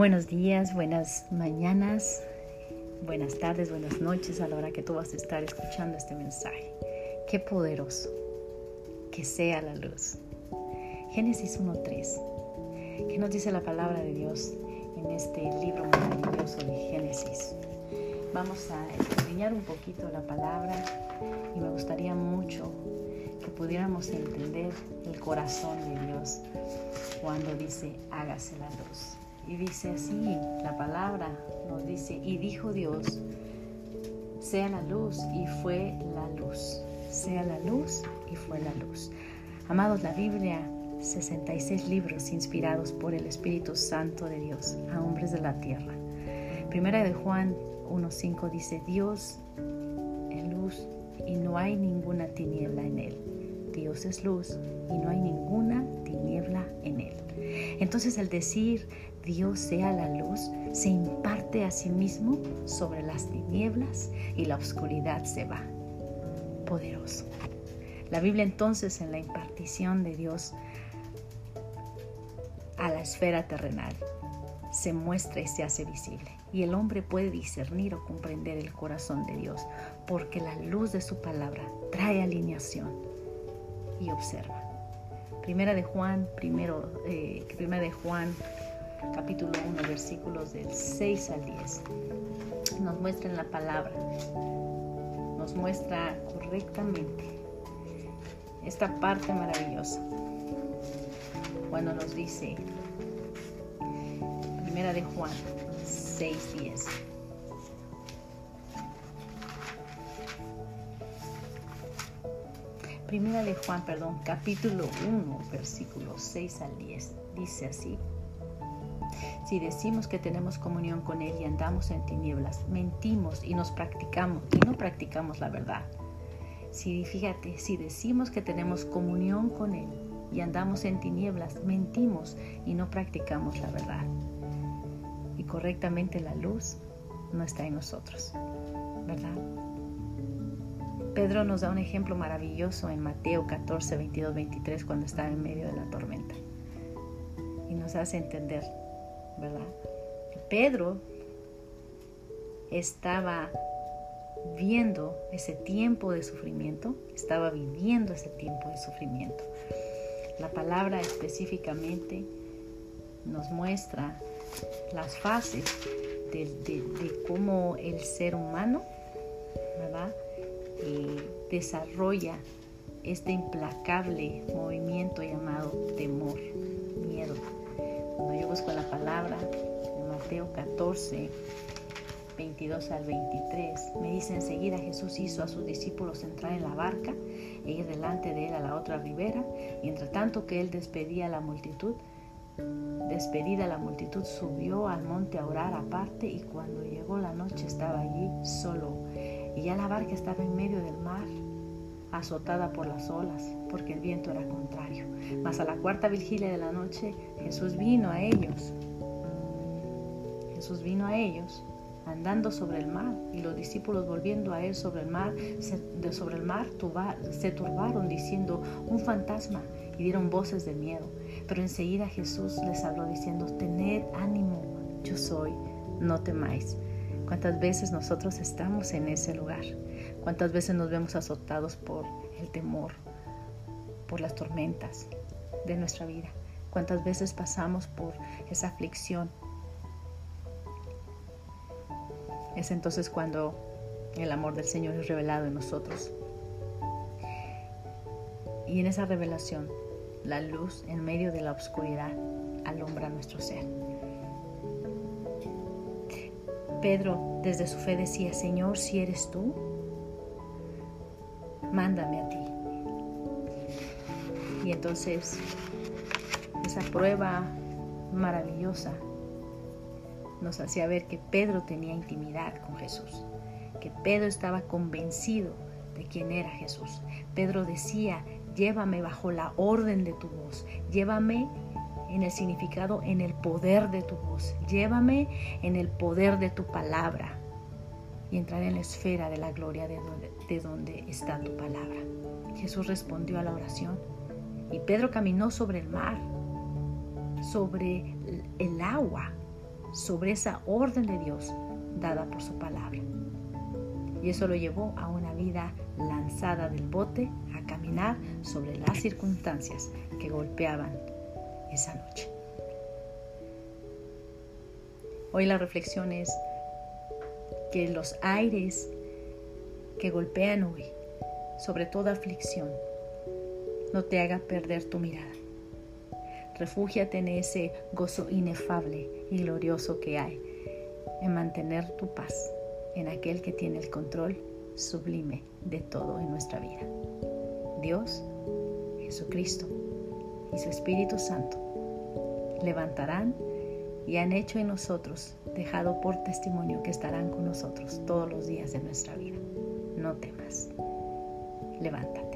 Buenos días, buenas mañanas, buenas tardes, buenas noches a la hora que tú vas a estar escuchando este mensaje. Qué poderoso que sea la luz. Génesis 1.3. ¿Qué nos dice la palabra de Dios en este libro maravilloso de Génesis? Vamos a enseñar un poquito la palabra y me gustaría mucho que pudiéramos entender el corazón de Dios cuando dice hágase la luz. Y dice así, la palabra nos dice, y dijo Dios, sea la luz, y fue la luz. Sea la luz, y fue la luz. Amados, la Biblia, 66 libros inspirados por el Espíritu Santo de Dios a hombres de la tierra. Primera de Juan 1.5 dice, Dios es luz y no hay ninguna tiniebla en él. Dios es luz y no hay ninguna tiniebla en él. Entonces al decir Dios sea la luz, se imparte a sí mismo sobre las tinieblas y la oscuridad se va. Poderoso. La Biblia entonces en la impartición de Dios a la esfera terrenal se muestra y se hace visible. Y el hombre puede discernir o comprender el corazón de Dios porque la luz de su palabra trae alineación y observa. Primera de Juan, primero, eh, primera de Juan capítulo 1, versículos del 6 al 10. Nos muestra la palabra, nos muestra correctamente esta parte maravillosa. Cuando nos dice, primera de Juan 6, 10. Primera de Juan, perdón, capítulo 1, versículos 6 al 10. Dice así. Si decimos que tenemos comunión con Él y andamos en tinieblas, mentimos y nos practicamos y no practicamos la verdad. Si fíjate, si decimos que tenemos comunión con Él y andamos en tinieblas, mentimos y no practicamos la verdad. Y correctamente la luz no está en nosotros, ¿verdad? Pedro nos da un ejemplo maravilloso en Mateo 14, 22, 23 cuando está en medio de la tormenta. Y nos hace entender Pedro estaba viendo ese tiempo de sufrimiento, estaba viviendo ese tiempo de sufrimiento. La palabra específicamente nos muestra las fases de, cómo el ser humano ¿verdad? desarrolla este implacable movimiento llamado temor. Busco la palabra en Mateo 14, 22 al 23, me dice enseguida Jesús hizo a sus discípulos entrar en la barca e ir delante de él a la otra ribera, y entre tanto que él despedía a la multitud, despedida la multitud, subió al monte a orar aparte y cuando llegó la noche estaba allí solo, y ya la barca estaba en medio del mar azotada por las olas, porque el viento era contrario. Mas a la cuarta vigilia de la noche Jesús vino a ellos. Jesús vino a ellos andando sobre el mar y los discípulos volviendo a él sobre el mar, se, sobre el mar se turbaron diciendo un fantasma y dieron voces de miedo. Pero enseguida Jesús les habló diciendo, tened ánimo, yo soy, no temáis. ¿Cuántas veces nosotros estamos en ese lugar? ¿Cuántas veces nos vemos azotados por el temor, por las tormentas de nuestra vida? ¿Cuántas veces pasamos por esa aflicción? Es entonces cuando el amor del Señor es revelado en nosotros. Y en esa revelación, la luz en medio de la oscuridad alumbra nuestro ser. Pedro desde su fe decía, Señor, si eres tú, mándame a ti. Y entonces esa prueba maravillosa nos hacía ver que Pedro tenía intimidad con Jesús, que Pedro estaba convencido de quién era Jesús. Pedro decía, llévame bajo la orden de tu voz, llévame en el significado, en el poder de tu voz, llévame en el poder de tu palabra y entrar en la esfera de la gloria de donde, de donde está tu palabra. Jesús respondió a la oración y Pedro caminó sobre el mar, sobre el agua, sobre esa orden de Dios dada por su palabra. Y eso lo llevó a una vida lanzada del bote a caminar sobre las circunstancias que golpeaban esa noche. Hoy la reflexión es que los aires que golpean hoy sobre toda aflicción no te haga perder tu mirada. Refúgiate en ese gozo inefable y glorioso que hay en mantener tu paz en aquel que tiene el control sublime de todo en nuestra vida. Dios, Jesucristo y su Espíritu Santo levantarán y han hecho en nosotros, dejado por testimonio que estarán con nosotros todos los días de nuestra vida. No temas. Levanta.